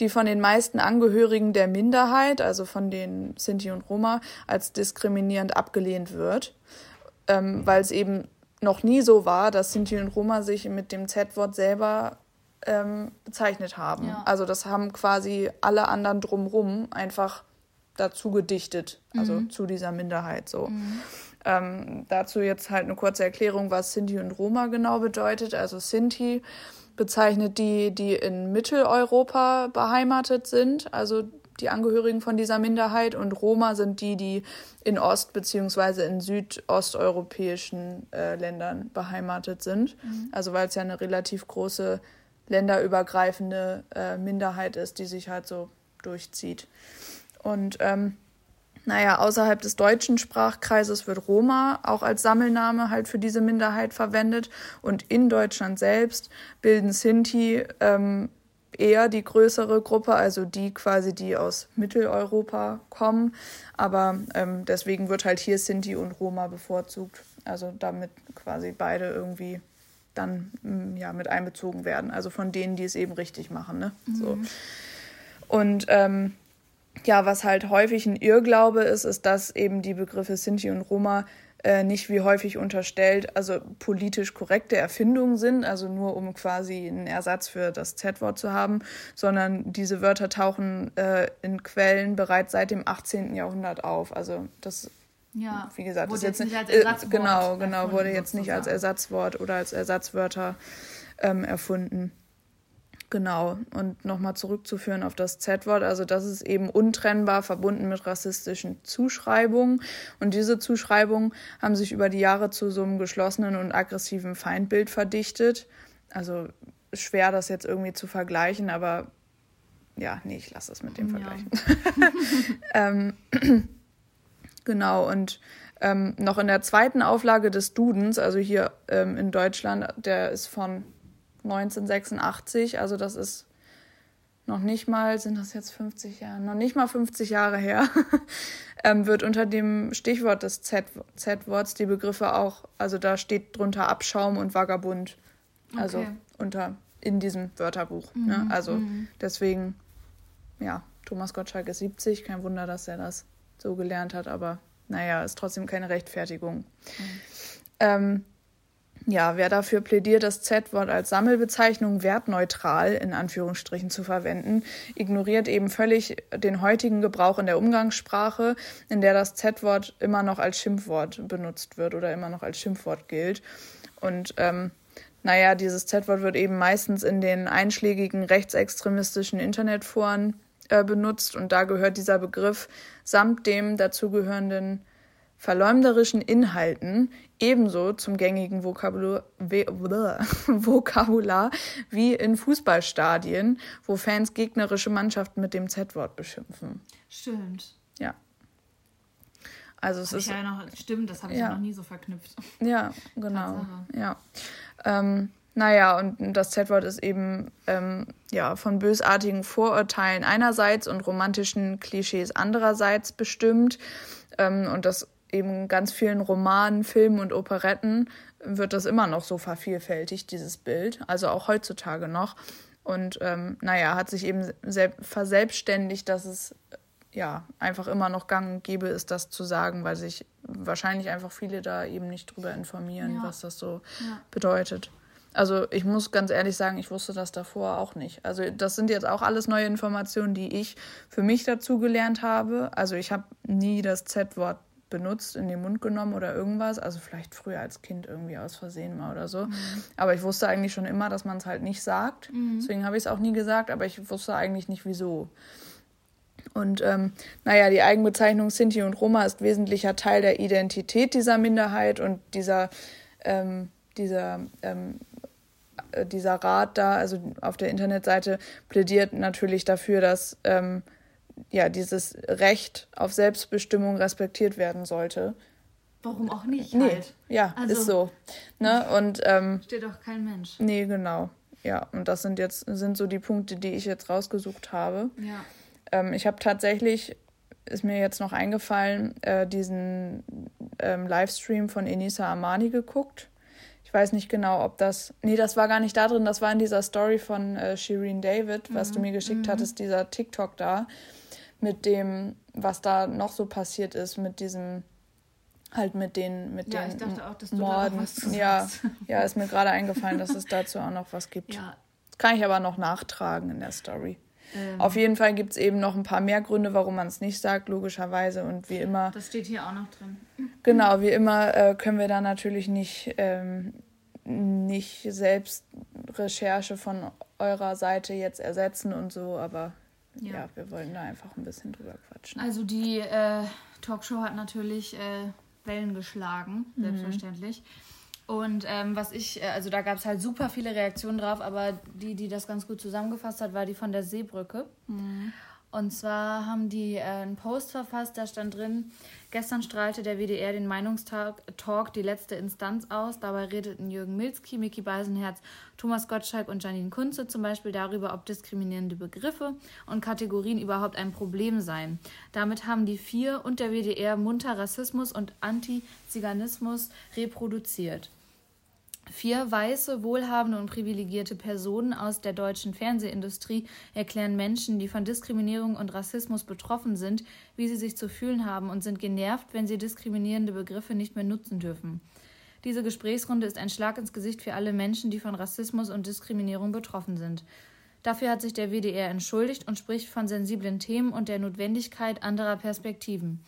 die von den meisten Angehörigen der Minderheit, also von den Sinti und Roma, als diskriminierend abgelehnt wird, ähm, weil es eben noch nie so war, dass Sinti und Roma sich mit dem Z-Wort selber ähm, bezeichnet haben. Ja. Also das haben quasi alle anderen drumrum einfach dazu gedichtet, also mhm. zu dieser Minderheit so. Mhm. Ähm, dazu jetzt halt eine kurze Erklärung, was Sinti und Roma genau bedeutet. Also Sinti bezeichnet die, die in Mitteleuropa beheimatet sind, also die Angehörigen von dieser Minderheit und Roma sind die, die in ost- bzw. in südosteuropäischen äh, Ländern beheimatet sind. Mhm. Also weil es ja eine relativ große länderübergreifende äh, Minderheit ist, die sich halt so durchzieht. Und ähm, naja, außerhalb des deutschen Sprachkreises wird Roma auch als Sammelname halt für diese Minderheit verwendet. Und in Deutschland selbst bilden Sinti ähm, eher die größere Gruppe, also die quasi, die aus Mitteleuropa kommen. Aber ähm, deswegen wird halt hier Sinti und Roma bevorzugt. Also damit quasi beide irgendwie dann mm, ja mit einbezogen werden. Also von denen, die es eben richtig machen. Ne? Mhm. So. Und ähm, ja, was halt häufig ein Irrglaube ist, ist, dass eben die Begriffe Sinti und Roma äh, nicht wie häufig unterstellt, also politisch korrekte Erfindungen sind, also nur um quasi einen Ersatz für das Z-Wort zu haben, sondern diese Wörter tauchen äh, in Quellen bereits seit dem 18. Jahrhundert auf. Also das ja, wie gesagt, wurde ist jetzt nicht als äh, Ersatzwort genau, genau, wurde jetzt nicht als Ersatzwort oder als Ersatzwörter ähm, erfunden. Genau, und nochmal zurückzuführen auf das Z-Wort, also das ist eben untrennbar verbunden mit rassistischen Zuschreibungen. Und diese Zuschreibungen haben sich über die Jahre zu so einem geschlossenen und aggressiven Feindbild verdichtet. Also schwer, das jetzt irgendwie zu vergleichen, aber ja, nee, ich lasse das mit dem vergleichen. Ja. ähm, genau, und ähm, noch in der zweiten Auflage des Dudens, also hier ähm, in Deutschland, der ist von 1986, also das ist noch nicht mal, sind das jetzt 50 Jahre, noch nicht mal 50 Jahre her, ähm, wird unter dem Stichwort des Z-Worts die Begriffe auch, also da steht drunter Abschaum und Vagabund. Also okay. unter in diesem Wörterbuch. Ne? Mhm, ne? Also mhm. deswegen, ja, Thomas Gottschalk ist 70, kein Wunder, dass er das so gelernt hat, aber naja, ist trotzdem keine Rechtfertigung. Mhm. Ähm, ja, wer dafür plädiert, das Z-Wort als Sammelbezeichnung wertneutral in Anführungsstrichen zu verwenden, ignoriert eben völlig den heutigen Gebrauch in der Umgangssprache, in der das Z-Wort immer noch als Schimpfwort benutzt wird oder immer noch als Schimpfwort gilt. Und ähm, naja, dieses Z-Wort wird eben meistens in den einschlägigen rechtsextremistischen Internetforen äh, benutzt und da gehört dieser Begriff samt dem dazugehörenden verleumderischen Inhalten ebenso zum gängigen Vokabular, Vokabular wie in Fußballstadien, wo Fans gegnerische Mannschaften mit dem Z-Wort beschimpfen. Stimmt. Ja. Also es ist ja noch, stimmt, das habe ich ja. noch nie so verknüpft. Ja, genau. Tatsache. Ja. Ähm, naja, und das Z-Wort ist eben ähm, ja, von bösartigen Vorurteilen einerseits und romantischen Klischees andererseits bestimmt. Ähm, und das eben ganz vielen Romanen, Filmen und Operetten wird das immer noch so vervielfältigt, dieses Bild, also auch heutzutage noch. Und ähm, naja, hat sich eben verselbstständigt, dass es ja einfach immer noch gang und gäbe ist, das zu sagen, weil sich wahrscheinlich einfach viele da eben nicht drüber informieren, ja. was das so ja. bedeutet. Also ich muss ganz ehrlich sagen, ich wusste das davor auch nicht. Also das sind jetzt auch alles neue Informationen, die ich für mich dazu gelernt habe. Also ich habe nie das Z-Wort benutzt, in den Mund genommen oder irgendwas. Also vielleicht früher als Kind irgendwie aus Versehen mal oder so. Mhm. Aber ich wusste eigentlich schon immer, dass man es halt nicht sagt. Mhm. Deswegen habe ich es auch nie gesagt, aber ich wusste eigentlich nicht wieso. Und ähm, naja, die Eigenbezeichnung Sinti und Roma ist wesentlicher Teil der Identität dieser Minderheit und dieser, ähm, dieser, ähm, äh, dieser Rat da, also auf der Internetseite, plädiert natürlich dafür, dass ähm, ja, dieses Recht auf Selbstbestimmung respektiert werden sollte. Warum auch nicht? Nee, halt. ja, also, ist so. Ne? Und, ähm, steht doch kein Mensch. Nee, genau. Ja, und das sind jetzt sind so die Punkte, die ich jetzt rausgesucht habe. Ja. Ähm, ich habe tatsächlich, ist mir jetzt noch eingefallen, äh, diesen ähm, Livestream von Enisa Amani geguckt. Ich weiß nicht genau, ob das. Nee, das war gar nicht da drin, das war in dieser Story von äh, Shireen David, was mhm. du mir geschickt mhm. hattest, dieser TikTok da mit dem, was da noch so passiert ist, mit diesem halt mit den mit ja, den auch, Morden. ja, ja, ist mir gerade eingefallen, dass es dazu auch noch was gibt. Ja. Das kann ich aber noch nachtragen in der Story. Ähm. Auf jeden Fall gibt es eben noch ein paar mehr Gründe, warum man es nicht sagt, logischerweise. Und wie immer. Das steht hier auch noch drin. Genau, wie immer äh, können wir da natürlich nicht, ähm, nicht selbst Recherche von eurer Seite jetzt ersetzen und so, aber ja. ja. wir wollen da einfach ein bisschen drüber quatschen. Also die äh, Talkshow hat natürlich äh, Wellen geschlagen, mhm. selbstverständlich. Und ähm, was ich, äh, also da gab es halt super viele Reaktionen drauf, aber die, die das ganz gut zusammengefasst hat, war die von der Seebrücke. Mhm. Und zwar haben die äh, einen Post verfasst, da stand drin, gestern strahlte der WDR den Meinungstalk Talk die letzte Instanz aus. Dabei redeten Jürgen Milzki, Micky Beisenherz, Thomas Gottschalk und Janine Kunze zum Beispiel darüber, ob diskriminierende Begriffe und Kategorien überhaupt ein Problem seien. Damit haben die vier und der WDR munter Rassismus und Antiziganismus reproduziert. Vier weiße, wohlhabende und privilegierte Personen aus der deutschen Fernsehindustrie erklären Menschen, die von Diskriminierung und Rassismus betroffen sind, wie sie sich zu fühlen haben und sind genervt, wenn sie diskriminierende Begriffe nicht mehr nutzen dürfen. Diese Gesprächsrunde ist ein Schlag ins Gesicht für alle Menschen, die von Rassismus und Diskriminierung betroffen sind. Dafür hat sich der WDR entschuldigt und spricht von sensiblen Themen und der Notwendigkeit anderer Perspektiven.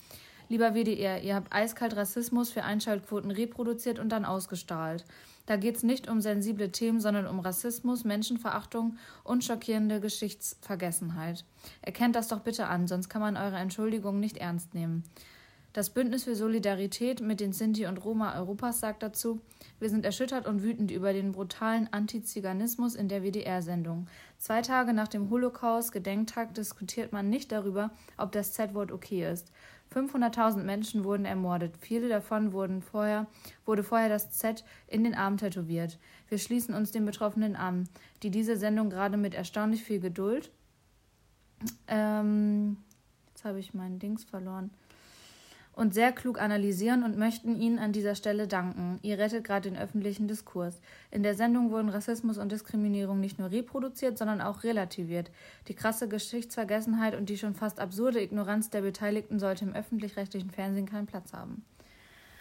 Lieber WDR, ihr habt eiskalt Rassismus für Einschaltquoten reproduziert und dann ausgestrahlt. Da geht es nicht um sensible Themen, sondern um Rassismus, Menschenverachtung und schockierende Geschichtsvergessenheit. Erkennt das doch bitte an, sonst kann man eure Entschuldigung nicht ernst nehmen. Das Bündnis für Solidarität mit den Sinti und Roma Europas sagt dazu, wir sind erschüttert und wütend über den brutalen Antiziganismus in der WDR-Sendung. Zwei Tage nach dem Holocaust-Gedenktag diskutiert man nicht darüber, ob das Z-Wort okay ist. 500.000 Menschen wurden ermordet. Viele davon wurden vorher, wurde vorher das Z in den Arm tätowiert. Wir schließen uns den Betroffenen an, die diese Sendung gerade mit erstaunlich viel Geduld. Ähm, jetzt habe ich meinen Dings verloren und sehr klug analysieren und möchten Ihnen an dieser Stelle danken. Ihr rettet gerade den öffentlichen Diskurs. In der Sendung wurden Rassismus und Diskriminierung nicht nur reproduziert, sondern auch relativiert. Die krasse Geschichtsvergessenheit und die schon fast absurde Ignoranz der Beteiligten sollte im öffentlich-rechtlichen Fernsehen keinen Platz haben.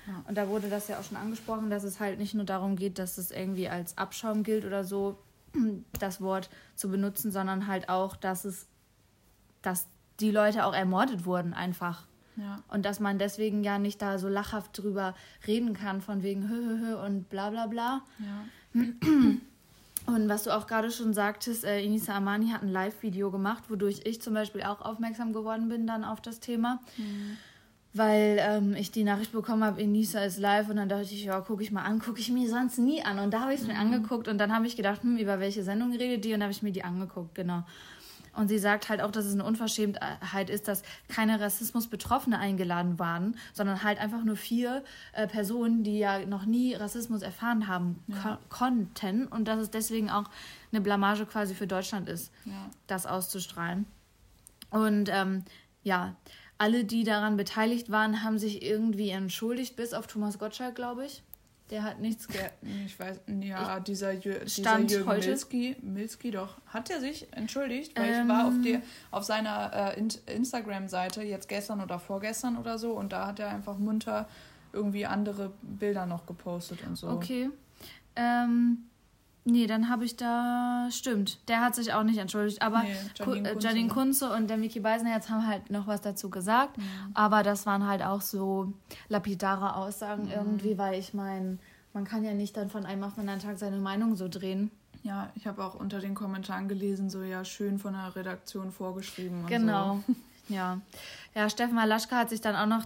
Ja. Und da wurde das ja auch schon angesprochen, dass es halt nicht nur darum geht, dass es irgendwie als Abschaum gilt oder so, das Wort zu benutzen, sondern halt auch, dass es, dass die Leute auch ermordet wurden, einfach. Ja. Und dass man deswegen ja nicht da so lachhaft drüber reden kann, von wegen hö, hö, hö und bla bla bla. Ja. Und was du auch gerade schon sagtest, äh, Inisa Amani hat ein Live-Video gemacht, wodurch ich zum Beispiel auch aufmerksam geworden bin dann auf das Thema. Mhm. Weil ähm, ich die Nachricht bekommen habe, Inisa ist live und dann dachte ich, ja, gucke ich mal an, gucke ich mir sonst nie an. Und da habe ich es mir mhm. angeguckt und dann habe ich gedacht, hm, über welche Sendung redet die? Und dann habe ich mir die angeguckt, genau. Und sie sagt halt auch, dass es eine Unverschämtheit ist, dass keine Rassismus-Betroffene eingeladen waren, sondern halt einfach nur vier äh, Personen, die ja noch nie Rassismus erfahren haben ja. konnten. Und dass es deswegen auch eine Blamage quasi für Deutschland ist, ja. das auszustrahlen. Und ähm, ja, alle, die daran beteiligt waren, haben sich irgendwie entschuldigt, bis auf Thomas Gottschalk, glaube ich. Der hat nichts ge Ich weiß, ja, dieser, Jür dieser Jürgen heute? Milski, Milski doch, hat er sich entschuldigt? Weil ähm, ich war auf, der, auf seiner äh, Instagram-Seite jetzt gestern oder vorgestern oder so und da hat er einfach munter irgendwie andere Bilder noch gepostet und so. Okay. Ähm, Nee, dann habe ich da. Stimmt, der hat sich auch nicht entschuldigt. Aber nee, Janine, Kunze, Janine Kunze und der Mickey Beisenherz haben halt noch was dazu gesagt. Mhm. Aber das waren halt auch so lapidare Aussagen mhm. irgendwie, weil ich meine, man kann ja nicht dann von einem auf den anderen Tag seine Meinung so drehen. Ja, ich habe auch unter den Kommentaren gelesen, so ja, schön von der Redaktion vorgeschrieben. genau. So. Ja. Ja, Steffen Malaschka hat sich dann auch noch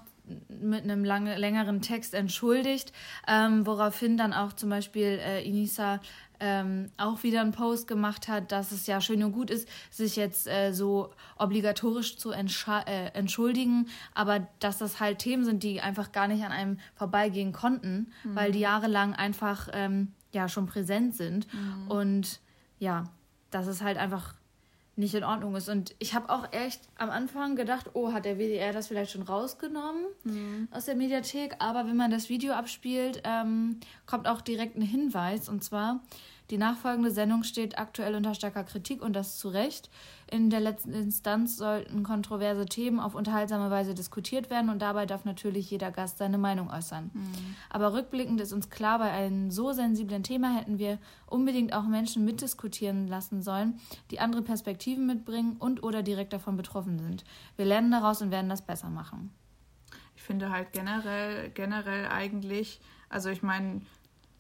mit einem lange, längeren Text entschuldigt, ähm, woraufhin dann auch zum Beispiel äh, Inisa ähm, auch wieder einen Post gemacht hat, dass es ja schön und gut ist, sich jetzt äh, so obligatorisch zu äh, entschuldigen, aber dass das halt Themen sind, die einfach gar nicht an einem vorbeigehen konnten, mhm. weil die jahrelang einfach ähm, ja schon präsent sind mhm. und ja, dass es halt einfach nicht in Ordnung ist. Und ich habe auch echt am Anfang gedacht, oh, hat der WDR das vielleicht schon rausgenommen mhm. aus der Mediathek? Aber wenn man das Video abspielt, ähm, kommt auch direkt ein Hinweis. Und zwar, die nachfolgende Sendung steht aktuell unter starker Kritik und das zu Recht. In der letzten Instanz sollten kontroverse Themen auf unterhaltsame Weise diskutiert werden und dabei darf natürlich jeder Gast seine Meinung äußern. Mhm. Aber rückblickend ist uns klar, bei einem so sensiblen Thema hätten wir unbedingt auch Menschen mitdiskutieren lassen sollen, die andere Perspektiven mitbringen und oder direkt davon betroffen sind. Wir lernen daraus und werden das besser machen. Ich finde halt generell, generell eigentlich, also ich meine,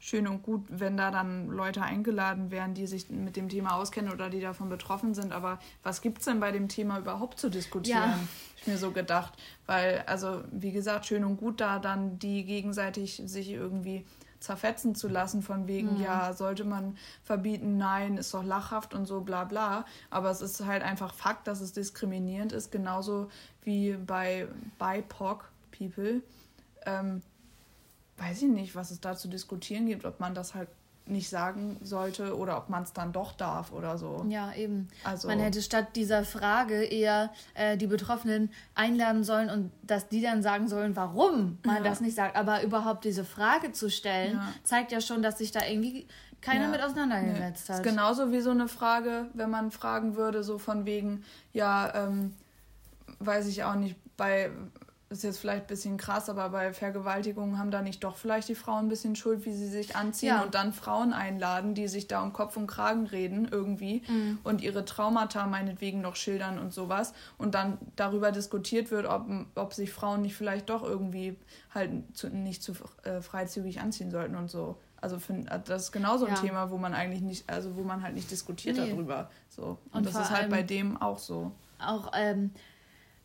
schön und gut, wenn da dann Leute eingeladen werden, die sich mit dem Thema auskennen oder die davon betroffen sind. Aber was gibt es denn bei dem Thema überhaupt zu diskutieren? Ja. Ich mir so gedacht. Weil, also, wie gesagt, schön und gut, da dann die gegenseitig sich irgendwie zerfetzen zu lassen, von wegen, mhm. ja, sollte man verbieten, nein, ist doch lachhaft und so, bla bla. Aber es ist halt einfach Fakt, dass es diskriminierend ist, genauso wie bei BIPOC-People. Ähm, weiß ich nicht, was es da zu diskutieren gibt, ob man das halt nicht sagen sollte oder ob man es dann doch darf oder so. Ja, eben. Also, man hätte statt dieser Frage eher äh, die Betroffenen einladen sollen und dass die dann sagen sollen, warum man ja. das nicht sagt. Aber überhaupt diese Frage zu stellen, ja. zeigt ja schon, dass sich da irgendwie keiner ja. mit auseinandergesetzt nee. hat. ist genauso wie so eine Frage, wenn man fragen würde, so von wegen, ja, ähm, weiß ich auch nicht, bei ist jetzt vielleicht ein bisschen krass, aber bei Vergewaltigungen haben da nicht doch vielleicht die Frauen ein bisschen Schuld, wie sie sich anziehen ja. und dann Frauen einladen, die sich da um Kopf und Kragen reden irgendwie mhm. und ihre Traumata meinetwegen noch schildern und sowas und dann darüber diskutiert wird, ob, ob sich Frauen nicht vielleicht doch irgendwie halt zu, nicht zu äh, freizügig anziehen sollten und so. Also find, das ist genauso ein ja. Thema, wo man eigentlich nicht, also wo man halt nicht diskutiert nee. darüber. So. Und, und das ist halt bei dem auch so. Auch ähm,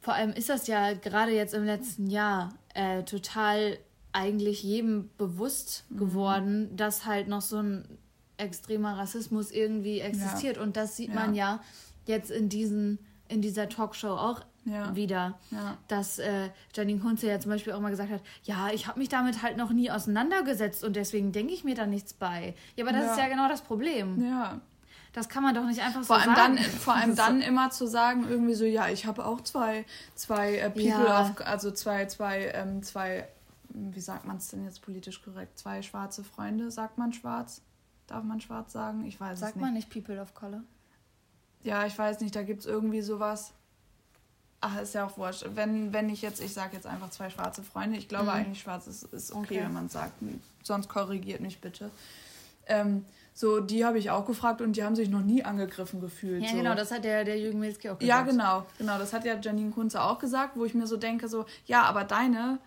vor allem ist das ja gerade jetzt im letzten Jahr äh, total eigentlich jedem bewusst mhm. geworden, dass halt noch so ein extremer Rassismus irgendwie existiert. Ja. Und das sieht ja. man ja jetzt in diesen, in dieser Talkshow auch ja. wieder. Ja. Dass äh, Janine Kunze ja zum Beispiel auch mal gesagt hat, ja, ich habe mich damit halt noch nie auseinandergesetzt und deswegen denke ich mir da nichts bei. Ja, aber das ja. ist ja genau das Problem. Ja. Das kann man doch nicht einfach vor so allem sagen. Dann, vor allem dann immer zu sagen, irgendwie so, ja, ich habe auch zwei, zwei äh, People ja. of, also zwei, zwei, ähm, zwei, wie sagt man es denn jetzt politisch korrekt? Zwei schwarze Freunde, sagt man schwarz? Darf man schwarz sagen? Ich weiß sagt es nicht. Sagt man nicht People of Color? Ja, ich weiß nicht, da gibt es irgendwie sowas. Ach, ist ja auch wurscht. Wenn, wenn ich jetzt, ich sage jetzt einfach zwei schwarze Freunde, ich glaube mhm. eigentlich schwarz ist, ist okay, okay. wenn man sagt. Sonst korrigiert mich bitte. Ähm, so, die habe ich auch gefragt und die haben sich noch nie angegriffen gefühlt. Ja, so. genau, das hat der, der Jürgen Milski auch gesagt. Ja, genau, genau, das hat ja Janine Kunze auch gesagt, wo ich mir so denke, so, ja, aber deine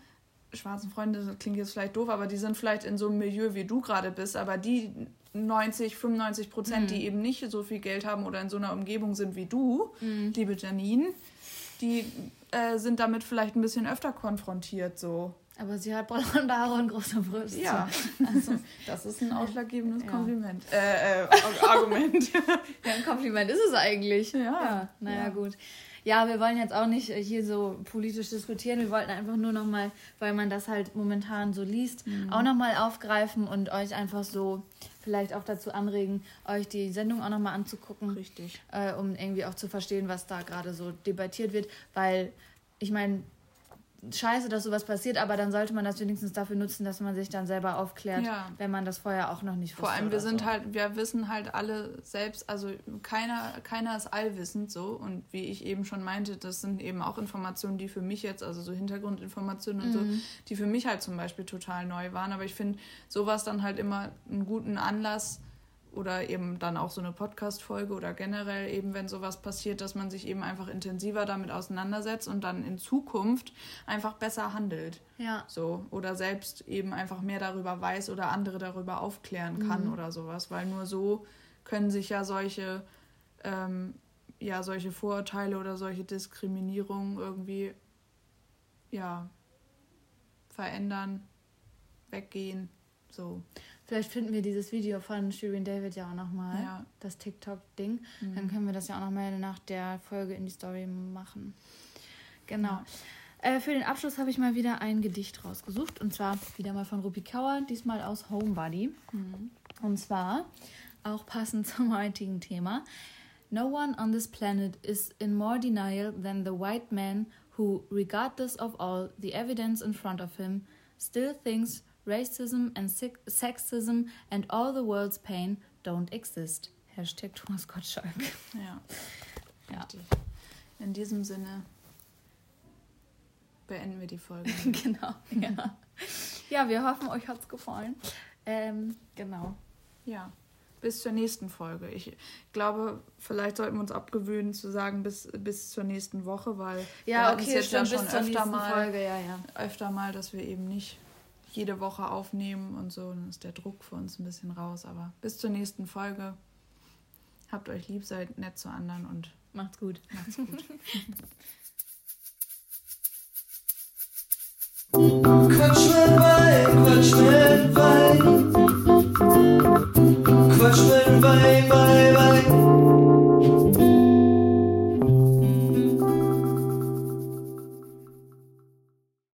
schwarzen Freunde, das klingt jetzt vielleicht doof, aber die sind vielleicht in so einem Milieu, wie du gerade bist, aber die 90, 95 Prozent, mhm. die eben nicht so viel Geld haben oder in so einer Umgebung sind wie du, mhm. liebe Janine, die äh, sind damit vielleicht ein bisschen öfter konfrontiert, so. Aber sie hat blonde Haare und große Brüste. Ja, also, das ist ein ausschlaggebendes ja. Kompliment. Äh, äh, Argument. ja, ein Kompliment ist es eigentlich. Ja. ja naja, ja. gut. Ja, wir wollen jetzt auch nicht hier so politisch diskutieren. Wir wollten einfach nur nochmal, weil man das halt momentan so liest, mhm. auch nochmal aufgreifen und euch einfach so vielleicht auch dazu anregen, euch die Sendung auch nochmal anzugucken. Richtig. Äh, um irgendwie auch zu verstehen, was da gerade so debattiert wird. Weil, ich meine, scheiße, dass sowas passiert, aber dann sollte man das wenigstens dafür nutzen, dass man sich dann selber aufklärt, ja. wenn man das vorher auch noch nicht wusste. Vor allem, wir sind so. halt, wir wissen halt alle selbst, also keiner, keiner ist allwissend so und wie ich eben schon meinte, das sind eben auch Informationen, die für mich jetzt, also so Hintergrundinformationen und mhm. so, die für mich halt zum Beispiel total neu waren, aber ich finde sowas dann halt immer einen guten Anlass, oder eben dann auch so eine Podcast-Folge oder generell eben, wenn sowas passiert, dass man sich eben einfach intensiver damit auseinandersetzt und dann in Zukunft einfach besser handelt. Ja. So. Oder selbst eben einfach mehr darüber weiß oder andere darüber aufklären kann mhm. oder sowas. Weil nur so können sich ja solche, ähm, ja, solche Vorurteile oder solche Diskriminierungen irgendwie ja verändern, weggehen. So. Vielleicht finden wir dieses Video von Shirin David ja auch nochmal, ja. das TikTok-Ding. Mhm. Dann können wir das ja auch nochmal nach der Folge in die Story machen. Genau. Ja. Äh, für den Abschluss habe ich mal wieder ein Gedicht rausgesucht. Und zwar wieder mal von Rupi Kaur, diesmal aus Homebody. Mhm. Und zwar, auch passend zum heutigen Thema. No one on this planet is in more denial than the white man who, regardless of all the evidence in front of him, still thinks Racism and Sexism and all the world's pain don't exist. Hashtag Thomas Gottschalk. Ja. ja. In diesem Sinne beenden wir die Folge. genau, ja. Ja, wir hoffen, euch hat es gefallen. Ähm, genau. Ja, bis zur nächsten Folge. Ich glaube, vielleicht sollten wir uns abgewöhnen zu sagen bis, bis zur nächsten Woche, weil ja, okay, wir jetzt stimmt, ja schon öfter mal, Folge, ja, ja. öfter mal, dass wir eben nicht jede Woche aufnehmen und so, dann ist der Druck für uns ein bisschen raus. Aber bis zur nächsten Folge. Habt euch lieb, seid nett zu anderen und macht's gut. Macht's gut. Quatsch mit Wein, Quatsch mit Wein.